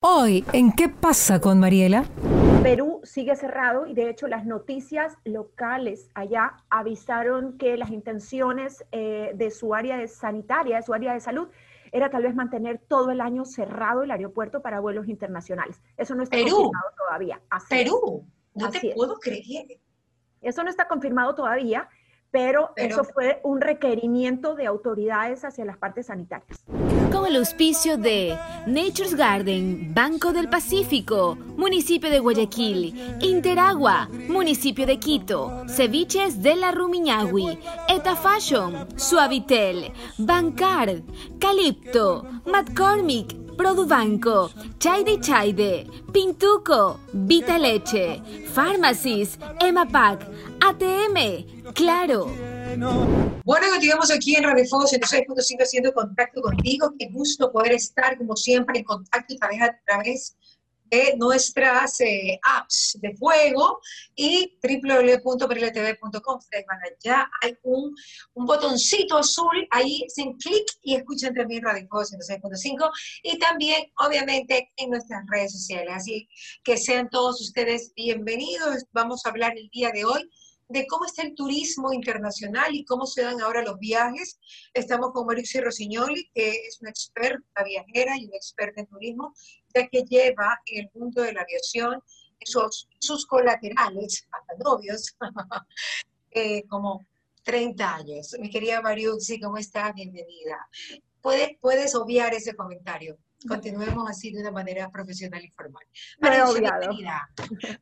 Hoy, ¿en qué pasa con Mariela? Perú sigue cerrado y de hecho las noticias locales allá avisaron que las intenciones eh, de su área de sanitaria, de su área de salud, era tal vez mantener todo el año cerrado el aeropuerto para vuelos internacionales. Eso no está confirmado todavía. Perú, no te puedo creer. Eso no está confirmado todavía, pero, eso fue un requerimiento de autoridades hacia las partes sanitarias. Con el auspicio de Nature's Garden, Banco del Pacífico, Municipio de Guayaquil, Interagua, Municipio de Quito, Ceviches de la Rumiñahui, Eta Fashion, Suavitel, Bancard, Calipto, McCormick, Produbanco, Chaide Chaide, Pintuco, Vita Leche, Pharmacies, Emapac, ATM, Claro. Bueno, continuamos aquí en Radio Fuego 106.5 haciendo contacto contigo. Qué gusto poder estar, como siempre, en contacto a través de nuestras eh, apps de fuego y www.perletv.com. Ustedes van allá, hay un, un botoncito azul, ahí hacen clic y escuchan también Radio Fuego 106.5 y también, obviamente, en nuestras redes sociales. Así que sean todos ustedes bienvenidos. Vamos a hablar el día de hoy de cómo está el turismo internacional y cómo se dan ahora los viajes. Estamos con Mauricio Rossignoli, que es una experta viajera y una experta en turismo, ya que lleva en el mundo de la aviación sus, sus colaterales, hasta novios, eh, como 30 años. Mi querida Mariuxi, ¿cómo estás? Bienvenida. ¿Puedes, puedes obviar ese comentario. Continuemos así de una manera profesional y formal. Mariuxi, bienvenida.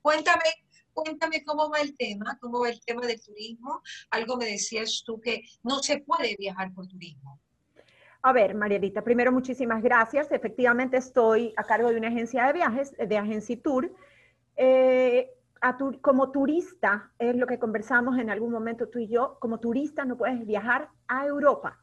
Cuéntame Cuéntame cómo va el tema, cómo va el tema del turismo. Algo me decías tú que no se puede viajar por turismo. A ver, Marielita, primero muchísimas gracias. Efectivamente estoy a cargo de una agencia de viajes, de Agencia Tour. Eh, como turista, es lo que conversamos en algún momento tú y yo, como turista no puedes viajar a Europa.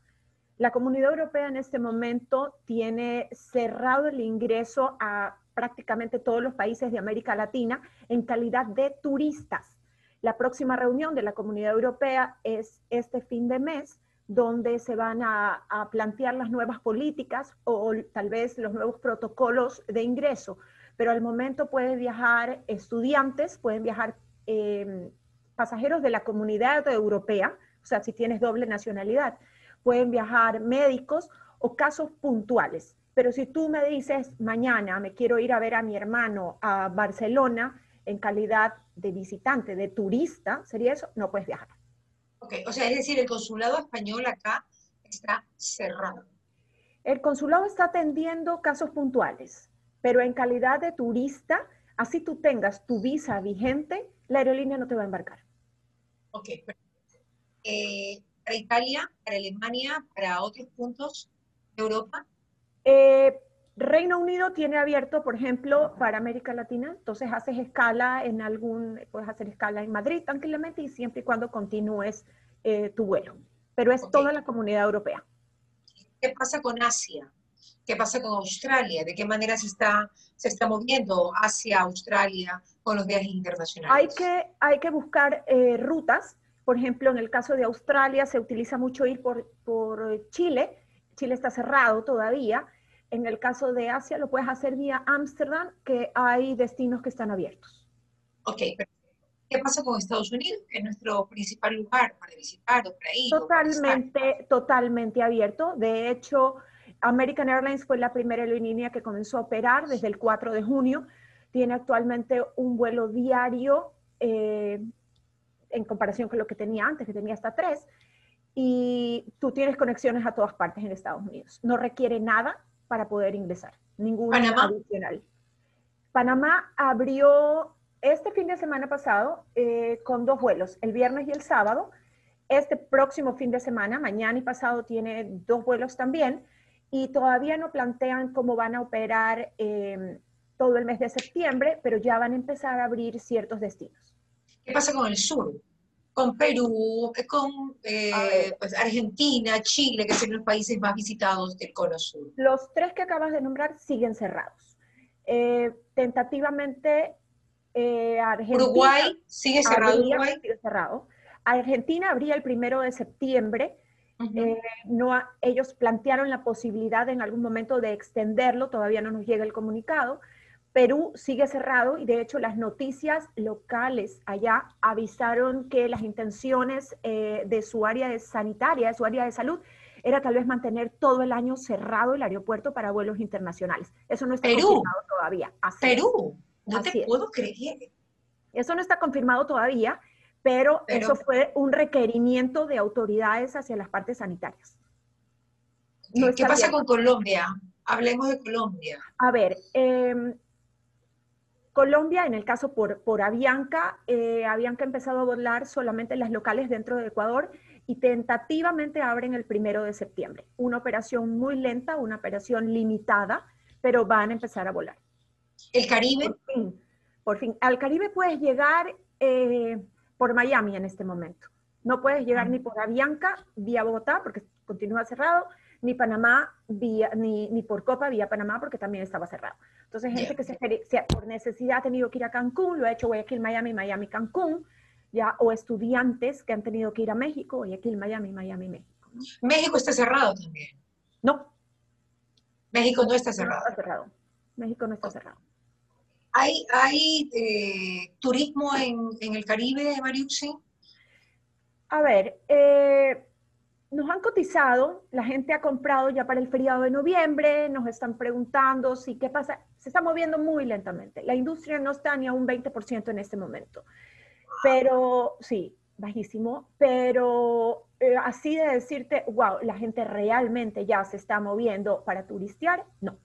La comunidad europea en este momento tiene cerrado el ingreso a prácticamente todos los países de América Latina en calidad de turistas. La próxima reunión de la Comunidad Europea es este fin de mes, donde se van a, plantear las nuevas políticas o, tal vez los nuevos protocolos de ingreso. Pero al momento pueden viajar estudiantes, pueden viajar em, pasajeros de la comunidad europea, o sea, si tienes doble nacionalidad, pueden viajar médicos o casos puntuales. Pero si tú me dices, mañana me quiero ir a ver a mi hermano a Barcelona en calidad de visitante, de turista, ¿sería eso? No puedes viajar. Ok, o sea, es decir, el consulado español acá está cerrado. El consulado está atendiendo casos puntuales, pero en calidad de turista, así tú tengas tu visa vigente, la aerolínea no te va a embarcar. Ok, eh, para Italia, para Alemania, para otros puntos de Europa. Eh, Reino Unido tiene abierto, por ejemplo, para América Latina, entonces haces escala en algún, puedes hacer escala en Madrid tranquilamente y siempre y cuando continúes eh, tu vuelo. Pero es toda la comunidad europea. ¿Qué pasa con Asia? ¿Qué pasa con Australia? ¿De qué manera se está, se está moviendo hacia Australia con los viajes internacionales? Hay que, hay que buscar eh, rutas. Por ejemplo, en el caso de Australia se utiliza mucho ir por, por Chile. Chile está cerrado todavía en el caso de Asia lo puedes hacer vía Ámsterdam, que hay destinos que están abiertos. Ok, pero ¿qué pasa con Estados Unidos, que es nuestro principal lugar para visitar o para ir? Totalmente, totalmente abierto. De hecho, American Airlines fue la primera aerolínea que comenzó a operar desde el 4 de junio. Tiene actualmente un vuelo diario eh, en comparación con lo que tenía antes, que tenía hasta tres. Y tú tienes conexiones a todas partes en Estados Unidos. No requiere nada para poder ingresar, ningún adicional. Panamá abrió este fin de semana pasado eh, con dos vuelos, el viernes y el sábado. Este próximo fin de semana, mañana y pasado, tiene dos vuelos también y todavía no plantean cómo van a operar em, todo el mes de septiembre, pero ya van a empezar a abrir ciertos destinos. ¿Qué pasa con el sur? Con Perú, con eh, pues Argentina, Chile, que son los países más visitados del Cono Sur. Los tres que acabas de nombrar siguen cerrados. Eh, tentativamente, eh, Argentina. Uruguay sigue cerrado. Uruguay. cerrado. Argentina abría el primero de septiembre Eh, no ellos plantearon la posibilidad en algún momento de extenderlo, todavía no nos llega el comunicado. Perú sigue cerrado y de hecho las noticias locales allá avisaron que las intenciones eh, de su área de sanitaria, de su área de salud, era tal vez mantener todo el año cerrado el aeropuerto para vuelos internacionales. Eso no está confirmado todavía. Perú, no te puedo creer. Eso no está confirmado todavía, pero, eso fue un requerimiento de autoridades hacia las partes sanitarias. ¿Qué pasa con Colombia? Hablemos de Colombia. A ver, em, Colombia, en el caso por, por Avianca, eh, Avianca ha empezado a volar solamente las locales dentro de Ecuador y tentativamente abren el primero de septiembre. Una operación muy lenta, una operación limitada, pero van a empezar a volar. ¿El Caribe? Por fin. Por fin. Al Caribe puedes llegar eh, por Miami en este momento. No puedes llegar ni por Avianca vía Bogotá porque continúa cerrado, ni Panamá vía, ni, ni por Copa vía Panamá porque también estaba cerrado. Entonces, gente que se, por necesidad ha tenido que ir a Cancún, lo ha hecho Guayaquil, Miami, Miami, Cancún, ya, o estudiantes que han tenido que ir a México, Guayaquil, Miami, Miami, México. México está cerrado también. No. México no está cerrado. No está cerrado. México no está cerrado. ¿Hay, hay eh, turismo en, en, el Caribe, Mariucci? A ver, eh, nos han cotizado, la gente ha comprado ya para el feriado de noviembre, nos están preguntando si qué pasa, se está moviendo muy lentamente. La industria no está ni a un 20% en este momento. Pero sí, bajísimo, pero eh, así de decirte, wow, la gente realmente ya se está moviendo para turistear, no.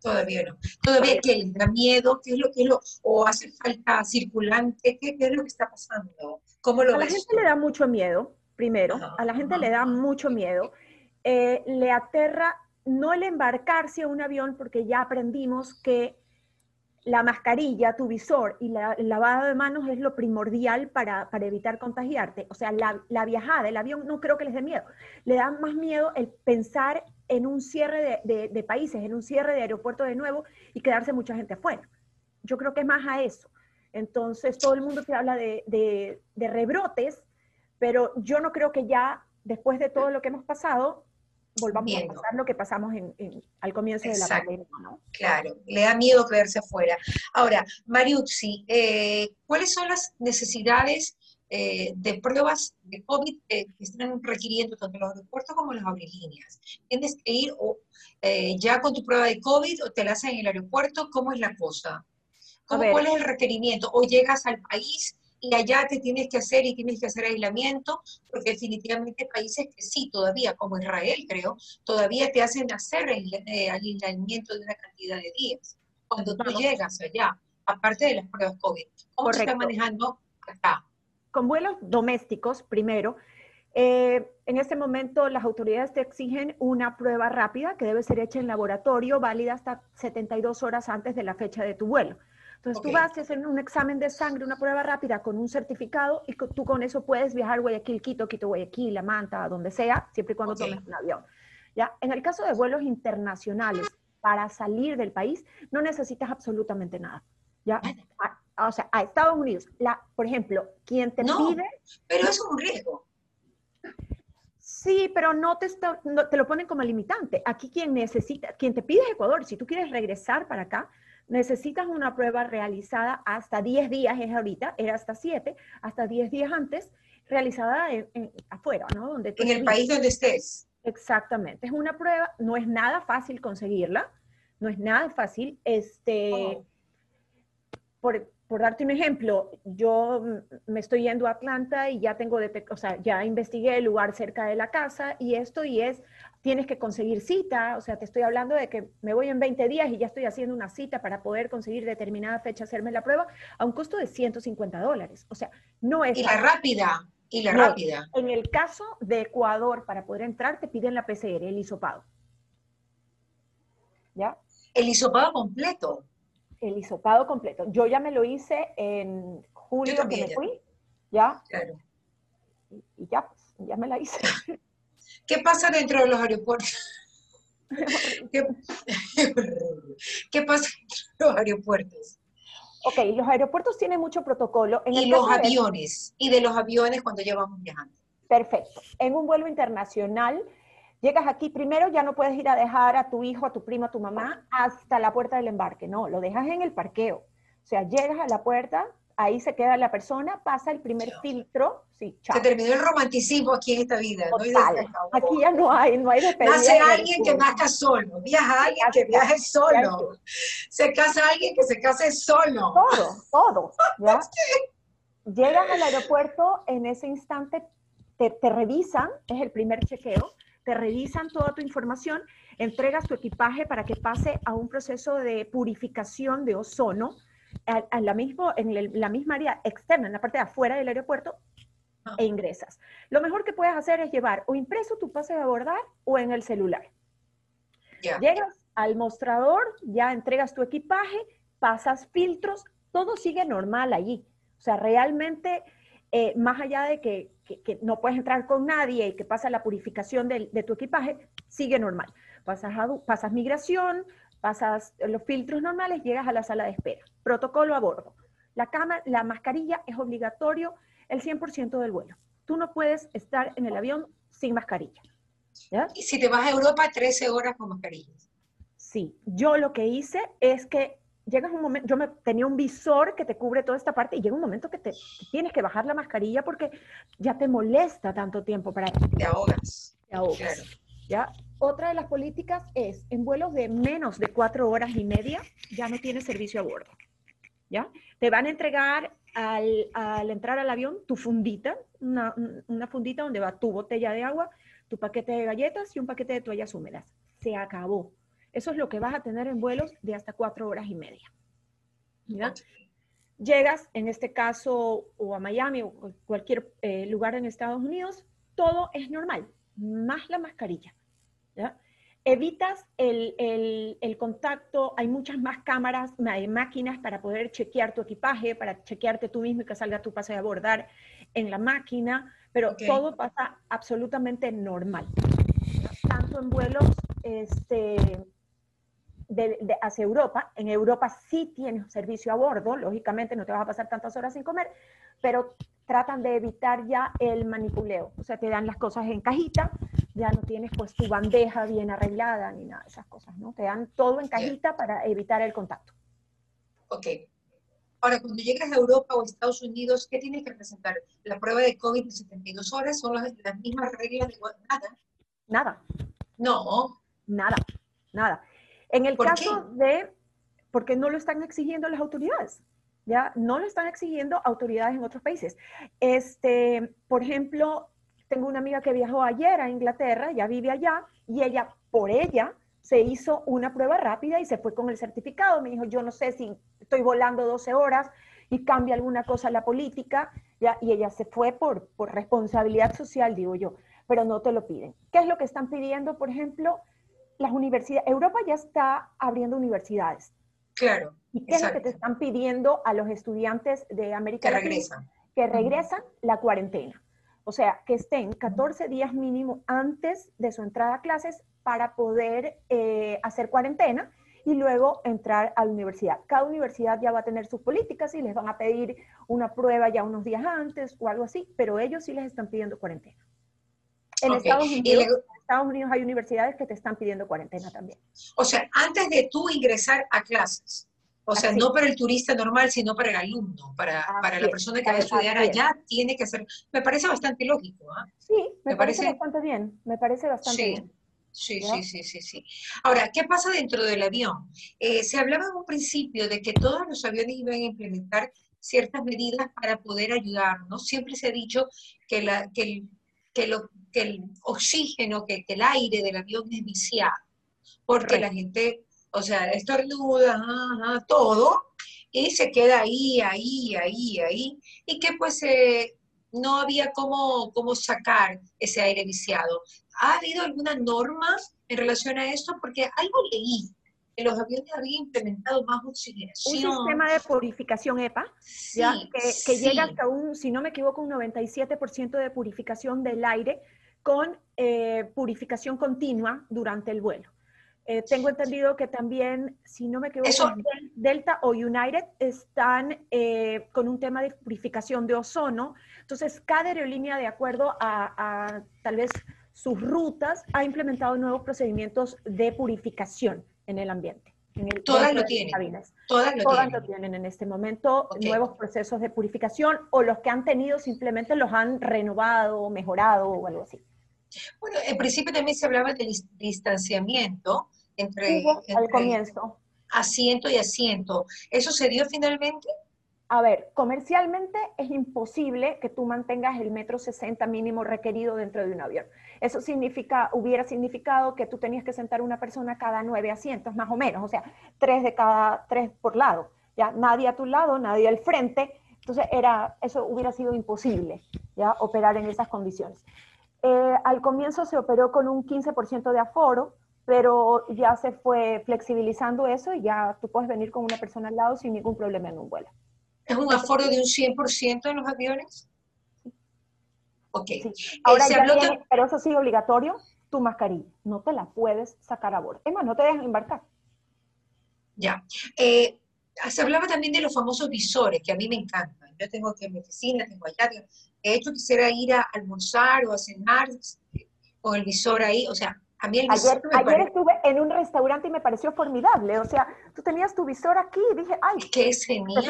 Todavía no. Todavía que les da miedo, qué es lo que lo, o hace falta circulante, qué, es lo que está pasando, cómo lo A la gente le da mucho miedo, primero, a la gente le da mucho miedo, eh, le aterra no el embarcarse a un avión porque ya aprendimos que la mascarilla, tu visor y el lavado de manos es lo primordial para, evitar contagiarte. O sea, la, viajada, el avión no creo que les dé miedo. Le da más miedo el pensar en un cierre de, países, en un cierre de aeropuerto de nuevo y quedarse mucha gente afuera. Yo creo que es más a eso. Entonces, todo el mundo te habla de, de rebrotes, pero yo no creo que ya, después de todo lo que hemos pasado, volvamos a pasar lo que pasamos en, al comienzo de la pandemia, ¿no? Claro, le da miedo quedarse afuera. Ahora, Mariuzzi, eh, ¿cuáles son las necesidades eh, de pruebas de COVID que están requiriendo tanto los aeropuertos como las aerolíneas? ¿Tienes que ir o, eh, ya con tu prueba de COVID o te la hacen en el aeropuerto? ¿Cómo es la cosa? ¿Cuál es el requerimiento? ¿O llegas al país y allá te tienes que hacer y tienes que hacer aislamiento, porque definitivamente países que sí, todavía, como Israel creo, todavía te hacen hacer el, eh, aislamiento de una cantidad de días. Cuando tú llegas allá, aparte de las pruebas COVID, ¿cómo se está manejando acá? Con vuelos domésticos, primero, eh, en este momento las autoridades te exigen una prueba rápida que debe ser hecha en laboratorio, válida hasta 72 horas antes de la fecha de tu vuelo. Entonces tú vas a hacer un examen de sangre, una prueba rápida con un certificado y tú con eso puedes viajar Guayaquil, Quito, Quito, Guayaquil, La Manta, donde sea, siempre y cuando tomes un avión. ¿Ya? En el caso de vuelos internacionales, para salir del país, no necesitas absolutamente nada. ¿Ya? o sea, a Estados Unidos, la, por ejemplo, quien te no, pide... Pero es un riesgo. Sí, pero no te, te lo ponen como limitante. Aquí quien necesita, quien te pide es Ecuador. Si tú quieres regresar para acá, necesitas una prueba realizada hasta 10 días, es ahorita, era hasta 7, hasta 10 días antes, realizada en, afuera, ¿no? Donde en el país donde estés. Exactamente, es una prueba, no es nada fácil conseguirla, no es nada fácil, este, oh. por, por darte un ejemplo, yo me estoy yendo a Atlanta y ya tengo, o sea, ya investigué el lugar cerca de la casa y esto y es, tienes que conseguir cita, o sea, te estoy hablando de que me voy en 20 días y ya estoy haciendo una cita para poder conseguir determinada fecha hacerme la prueba a un costo de 150 dólares. O sea, no es... Y la rápida, y la rápida. En el caso de Ecuador, para poder entrar, te piden la PCR, el hisopado. ¿Ya? El hisopado completo el hisopado completo. Yo ya me lo hice en julio que me fui, ¿ya? Claro. Y, ya, pues, ya me la hice. ¿Qué pasa dentro de los aeropuertos? ¿Qué, ¿Qué pasa dentro de los aeropuertos? Ok, los aeropuertos tienen mucho protocolo. y los aviones, y de los aviones cuando llevamos viajando. Perfecto. En un vuelo internacional, llegas aquí, primero ya no puedes ir a dejar a tu hijo, a tu primo, a tu mamá hasta la puerta del embarque, no, lo dejas en el parqueo. O sea, llegas a la puerta, ahí se queda la persona, pasa el primer filtro, sí, chao. Se terminó el romanticismo aquí en esta vida. Aquí ya no hay, no hay despedida. Nace alguien que nazca solo, viaja alguien que viaje solo, se casa alguien que se case solo. Todo, todo, ¿ya? Llegas al aeropuerto, en ese instante te, revisan, es el primer chequeo, te revisan toda tu información, entregas tu equipaje para que pase a un proceso de purificación de ozono a, la mismo, en la misma área externa, en la parte de afuera del aeropuerto, ah. e ingresas. Lo mejor que puedes hacer es llevar o impreso tu pase de abordar o en el celular. Llegas al mostrador, ya entregas tu equipaje, pasas filtros, todo sigue normal allí. O sea, realmente, eh, más allá de que, no puedes entrar con nadie y que pasa la purificación de, tu equipaje, sigue normal. Pasas, pasas migración, pasas los filtros normales, llegas a la sala de espera. Protocolo a bordo. La, cama, la mascarilla es obligatorio el 100% del vuelo. Tú no puedes estar en el avión sin mascarilla. Y si te vas a Europa, 13 horas con mascarilla. Sí, yo lo que hice es que llegas un momento, yo me, tenía un visor que te cubre toda esta parte y llega un momento que te, tienes que bajar la mascarilla porque ya te molesta tanto tiempo para... Te ahogas. Te ahogas. ¿ya? Otra de las políticas es, en vuelos de menos de cuatro horas y media, ya no tienes servicio a bordo. ¿ya? Te van a entregar al, entrar al avión tu fundita, una, fundita donde va tu botella de agua, tu paquete de galletas y un paquete de toallas húmedas. Se acabó. Eso es lo que vas a tener en vuelos de hasta cuatro horas y media. Llegas, en este caso, o a Miami o cualquier eh, lugar en Estados Unidos, todo es normal, más la mascarilla. Evitas el, contacto, hay muchas más cámaras, hay máquinas para poder chequear tu equipaje, para chequearte tú mismo y que salga tu pase de abordar en la máquina, pero todo pasa absolutamente normal. Tanto en vuelos este, hacia Europa. En Europa sí tienes servicio a bordo, lógicamente no te vas a pasar tantas horas sin comer, pero tratan de evitar ya el manipuleo. O sea, te dan las cosas en cajita, ya no tienes pues tu bandeja bien arreglada ni nada de esas cosas, ¿no? Te dan todo en cajita para evitar el contacto. Ok. Ahora, cuando llegas a Europa o Estados Unidos, ¿qué tienes que presentar? ¿La prueba de COVID de 72 horas? ¿Son las, las mismas reglas de nada? Nada. No. Nada, nada. En el caso de, porque no lo están exigiendo las autoridades, ¿ya? No lo están exigiendo autoridades en otros países. Este, por ejemplo, tengo una amiga que viajó ayer a Inglaterra, ya vive allá, y ella, por ella, se hizo una prueba rápida y se fue con el certificado. Me dijo, yo no sé si estoy volando 12 horas y cambia alguna cosa la política, ¿ya? y ella se fue por, por responsabilidad social, digo yo, pero no te lo piden. ¿Qué es lo que están pidiendo, por ejemplo? las universidades, Europa ya está abriendo universidades. Claro. ¿Y qué es lo que te están pidiendo a los estudiantes de América que Regresan. Que regresan la cuarentena. O sea, que estén 14 días mínimo antes de su entrada a clases para poder eh, hacer cuarentena y luego entrar a la universidad. Cada universidad ya va a tener sus políticas y les van a pedir una prueba ya unos días antes o algo así, pero ellos sí les están pidiendo cuarentena. En Estados Unidos Estados Unidos hay universidades que te están pidiendo cuarentena también. O sea, antes de tú ingresar a clases, o sea, no para el turista normal, sino para el alumno, para, para la persona que va a estudiar allá, tiene que hacer. Me parece bastante lógico. ¿ah? Sí, me, parece, bastante bien. Me parece bastante bien. Sí, sí, sí, sí, sí. Ahora, ¿qué pasa dentro del avión? Eh, se hablaba en un principio de que todos los aviones iban a implementar ciertas medidas para poder ayudarnos. Siempre se ha dicho que, la, que, el, que lo, que el oxígeno, que, el aire del avión es viciado, porque la gente, o sea, estornuda, todo, y se queda ahí, ahí, ahí, ahí, y que pues eh, no había cómo, cómo sacar ese aire viciado. ¿Ha habido alguna norma en relación a esto? Porque algo leí, que los aviones habían implementado más oxigenación. Un sistema de purificación EPA, que, llega hasta un, si no me equivoco, un 97% de purificación del aire con eh, purificación continua durante el vuelo. Eh, tengo entendido que también, si no me equivoco, Delta o United están eh, con un tema de purificación de ozono. Entonces, cada aerolínea, de acuerdo a, tal vez sus rutas, ha implementado nuevos procedimientos de purificación en el ambiente. todas lo tienen. Todas, lo, tienen. lo, tienen. en este momento, nuevos procesos de purificación o los que han tenido simplemente los han renovado, mejorado o algo así. Bueno, en principio también se hablaba del distanciamiento, entre, al comienzo. asiento y asiento. ¿Eso se dio finalmente? A ver, comercialmente es imposible que tú mantengas el metro 60 mínimo requerido dentro de un avión. Eso significa, hubiera significado que tú tenías que sentar una persona cada nueve asientos, más o menos, o sea, tres de cada, tres por lado. Ya, nadie a tu lado, nadie al frente. Entonces, era, eso hubiera sido imposible, ya, operar en esas condiciones. Eh, al comienzo se operó con un 15% de aforo, pero ya se fue flexibilizando eso y ya tú puedes venir con una persona al lado sin ningún problema en un vuelo. ¿Es un aforo de un 100% en los aviones? Ok. Sí. Ahora ya pero eso sí obligatorio, tu mascarilla. No te la puedes sacar a bordo. Es más, no te dejan embarcar. Ya. Eh, se hablaba también de los famosos visores, que a mí me encantan. Yo tengo aquí en mi oficina, tengo allá. De hecho, quisiera ir a almorzar o a cenar con el visor ahí. O sea, ayer, estuve en un restaurante y me pareció formidable. O sea, tú tenías tu visor aquí y dije, ay, qué genial.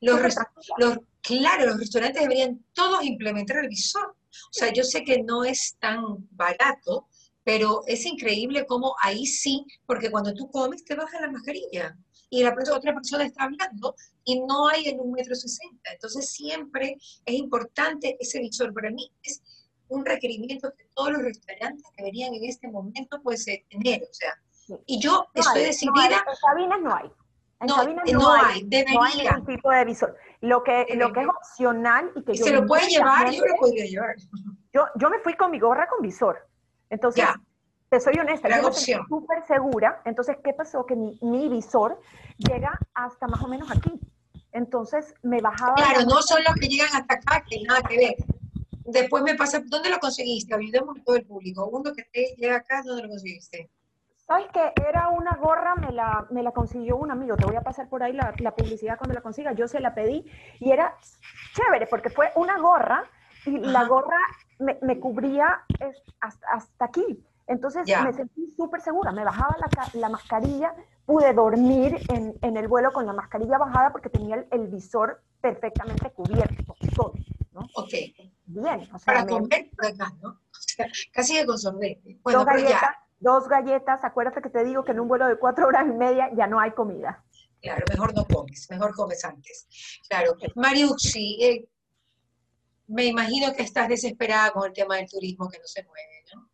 los, claro, los restaurantes deberían todos implementar el visor. O sea, yo sé que no es tan barato, pero es increíble cómo ahí sí, porque cuando tú comes te baja la mascarilla y la otra persona está hablando y no hay en un metro sesenta. Entonces siempre es importante ese visor. Para mí es un requerimiento que todos los restaurantes deberían en este momento pues eh, tener, o sea, y yo estoy decidida... en cabinas no hay. En no, cabinas no, no hay, debería. No hay ningún tipo de visor. Lo que, lo que es opcional y que yo... Se lo puede llevar, yo lo podría llevar. Yo, yo me fui con mi gorra con visor. Entonces, te soy honesta, yo me sentí súper segura. Entonces, ¿qué pasó? Que mi, mi visor llega hasta más o menos aquí. Entonces, me bajaba... Claro, no son los que llegan hasta acá, que nada que ver. Después me pasa, ¿dónde lo conseguiste? Ayudemos a todo el público. Uno que te llega acá, ¿dónde lo conseguiste? ¿Sabes qué? Era una gorra, me la, me la consiguió un amigo. Te voy a pasar por ahí la, la publicidad cuando la consiga. Yo se la pedí y era chévere porque fue una gorra y la gorra me, me cubría hasta, hasta, aquí. Entonces me sentí súper segura. Me bajaba la, la mascarilla, pude dormir en, en, el vuelo con la mascarilla bajada porque tenía el, el visor perfectamente cubierto, todo. ¿no? Ok. Bien. O sea, Para comer por acá, ¿no? casi de consumir. Bueno, dos galletas, dos galletas, acuérdate que te digo que en un vuelo de cuatro horas y media ya no hay comida. Claro, mejor no comes, mejor comes antes. Claro. Mariuxi, eh, me imagino que estás desesperada con el tema del turismo que no se mueve, ¿no?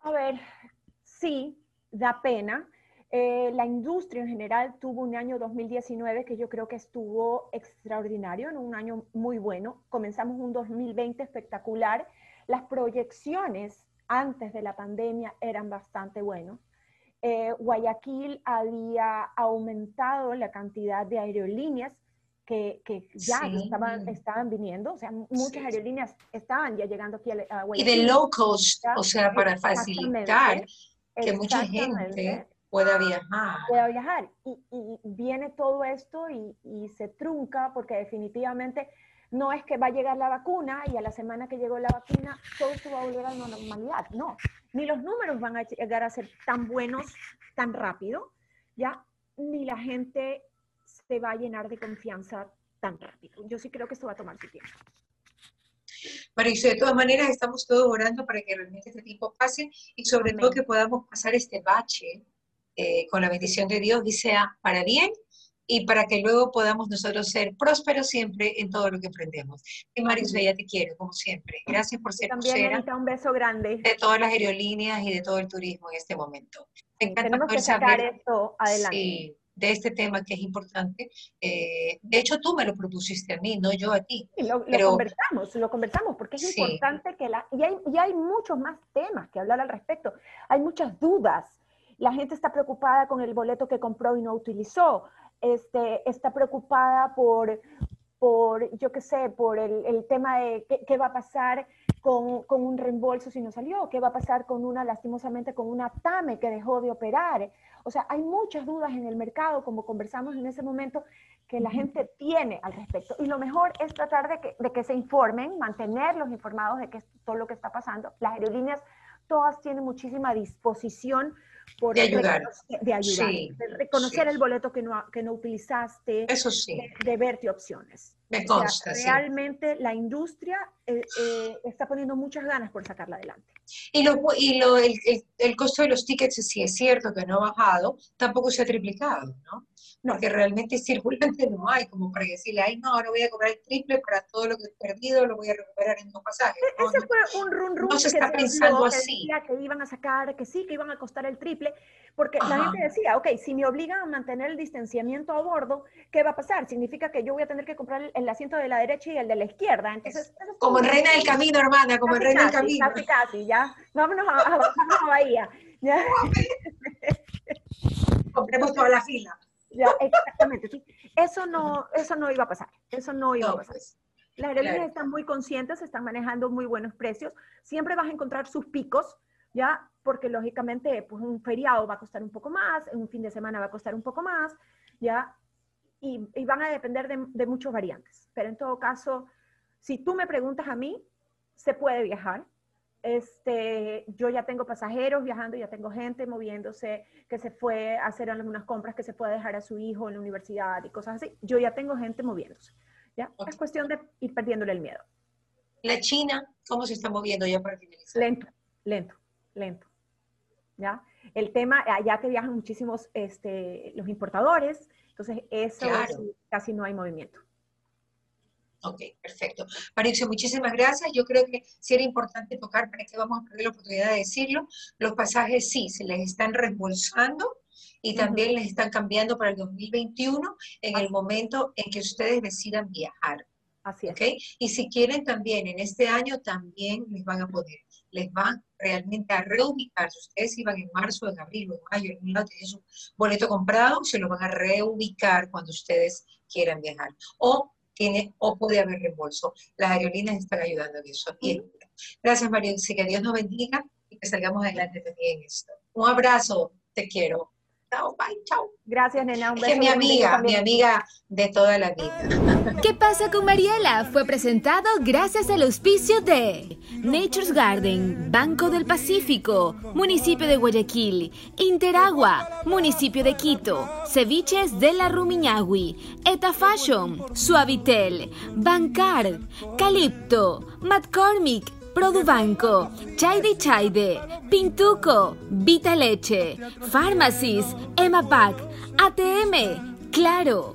A ver, sí, da pena. Eh, la industria en general tuvo un año 2019 que yo creo que estuvo extraordinario, en un año muy bueno. Comenzamos un 2020 espectacular. Las proyecciones antes de la pandemia eran bastante buenas. Eh, Guayaquil había aumentado la cantidad de aerolíneas que, ya estaban, estaban viniendo, o sea, muchas aerolíneas estaban ya llegando aquí a, Guayaquil. Y de low cost, o sea, para facilitar que mucha gente pueda viajar. Pueda viajar. Y, y viene todo esto y, y, se trunca porque definitivamente no es que va a llegar la vacuna y a la semana que llegó la vacuna todo esto va a volver a la normalidad. No, ni los números van a llegar a ser tan buenos tan rápido, ya, ni la gente se va a llenar de confianza tan rápido. Yo sí creo que esto va a tomar su tiempo. Mauricio, de todas maneras estamos todos orando para que realmente este tiempo pase y sobre todo que podamos pasar este bache eh, con la bendición de Dios y sea para bien y para que luego podamos nosotros ser prósperos siempre en todo lo que emprendemos. Y Marisol, ya te quiero, como siempre. Gracias por ser También, un beso grande. De todas las aerolíneas y de todo el turismo en este momento. Me encanta Tenemos que sacar esto adelante. Sí, de este tema que es importante. Eh, de hecho, tú me lo propusiste a mí, no yo a ti. lo, conversamos, lo conversamos, porque es importante que la... Y hay, y hay muchos más temas que hablar al respecto. Hay muchas dudas la gente está preocupada con el boleto que compró y no utilizó. Este, está preocupada por, por yo qué sé, por el, tema de qué, va a pasar con, con, un reembolso si no salió? ¿Qué va a pasar con una, lastimosamente, con una TAME que dejó de operar? O sea, hay muchas dudas en el mercado, como conversamos en ese momento, que la gente tiene al respecto. Y lo mejor es tratar de que, de que se informen, mantenerlos informados de que todo lo que está pasando. Las aerolíneas todas tienen muchísima disposición por de ayudar, de, ayudar, de reconocer el boleto que no, que no utilizaste, Eso sí. de, verte opciones. Me consta, realmente la industria eh, eh, está poniendo muchas ganas por sacarla adelante. Y, lo, y lo, el, el, el, costo de los tickets, si es cierto que no ha bajado, tampoco se ha triplicado, ¿no? Porque realmente circulante no hay, como para decirle, ay, no, ahora voy a cobrar el triple para todo lo que he perdido, lo voy a recuperar en dos pasajes. ¿no? Ese fue un run run no se está pensando así. Que, que iban a sacar, que sí, que iban a costar el triple, porque Ajá. la gente decía, ok, si me obligan a mantener el distanciamiento a bordo, ¿qué va a pasar? Significa que yo voy a tener que comprar el, el asiento de la derecha y el de la izquierda. Entonces, es, como en Reina del Camino, hermana, como en Reina del Camino. Casi, casi, ya. Vámonos a, a, a Bahía. ¿ya? Compremos toda la fila. Ya, exactamente, sí. Eso no, eso no iba a pasar, eso no iba no, a pasar. Pues, Las aerolíneas claro. están muy conscientes, están manejando muy buenos precios. Siempre vas a encontrar sus picos, ¿ya? Porque lógicamente, pues un feriado va a costar un poco más, un fin de semana va a costar un poco más, ¿ya? Y, y van a depender de, de muchos variantes. Pero en todo caso, si tú me preguntas a mí, se puede viajar, este, yo ya tengo pasajeros viajando, ya tengo gente moviéndose, que se fue a hacer algunas compras, que se puede dejar a su hijo en la universidad y cosas así. Yo ya tengo gente moviéndose. ¿ya? Okay. Es cuestión de ir perdiéndole el miedo. La China, ¿cómo se está moviendo ya para finalizar? Lento, lento, lento. ¿ya? El tema, allá que viajan muchísimos este, los importadores, entonces eso claro. casi no hay movimiento. Ok, perfecto. Marixa, muchísimas gracias. Yo creo que sí era importante tocar, para que vamos a perder la oportunidad de decirlo, los pasajes sí, se les están reembolsando y también uh -huh. les están cambiando para el 2021 en Así el momento en que ustedes decidan viajar. Así es. ¿okay? Y si quieren también en este año, también les van a poder, les van realmente a reubicar. Si ustedes iban en marzo, en abril o en mayo, en un lado tienen su boleto comprado, se lo van a reubicar cuando ustedes quieran viajar. O tiene o puede haber reembolso. Las aerolíneas están ayudando en eso. Y gracias, María. Que Dios nos bendiga y que salgamos adelante también en esto. Un abrazo. Te quiero. Chao, bye, chao. Gracias, nena. Un beso. Es mi amiga, mi amiga de toda la vida. ¿Qué pasa con Mariela? Fue presentado gracias al auspicio de Nature's Garden, Banco del Pacífico, Municipio de Guayaquil, Interagua, Municipio de Quito, Ceviches de la Rumiñahui, Eta Fashion, Suavitel, Bancar, Calipto, McCormick, Produbanco, Chaide Chaide, Pintuco, Vita Leche, Pharmacies, Emapac, ATM, Claro.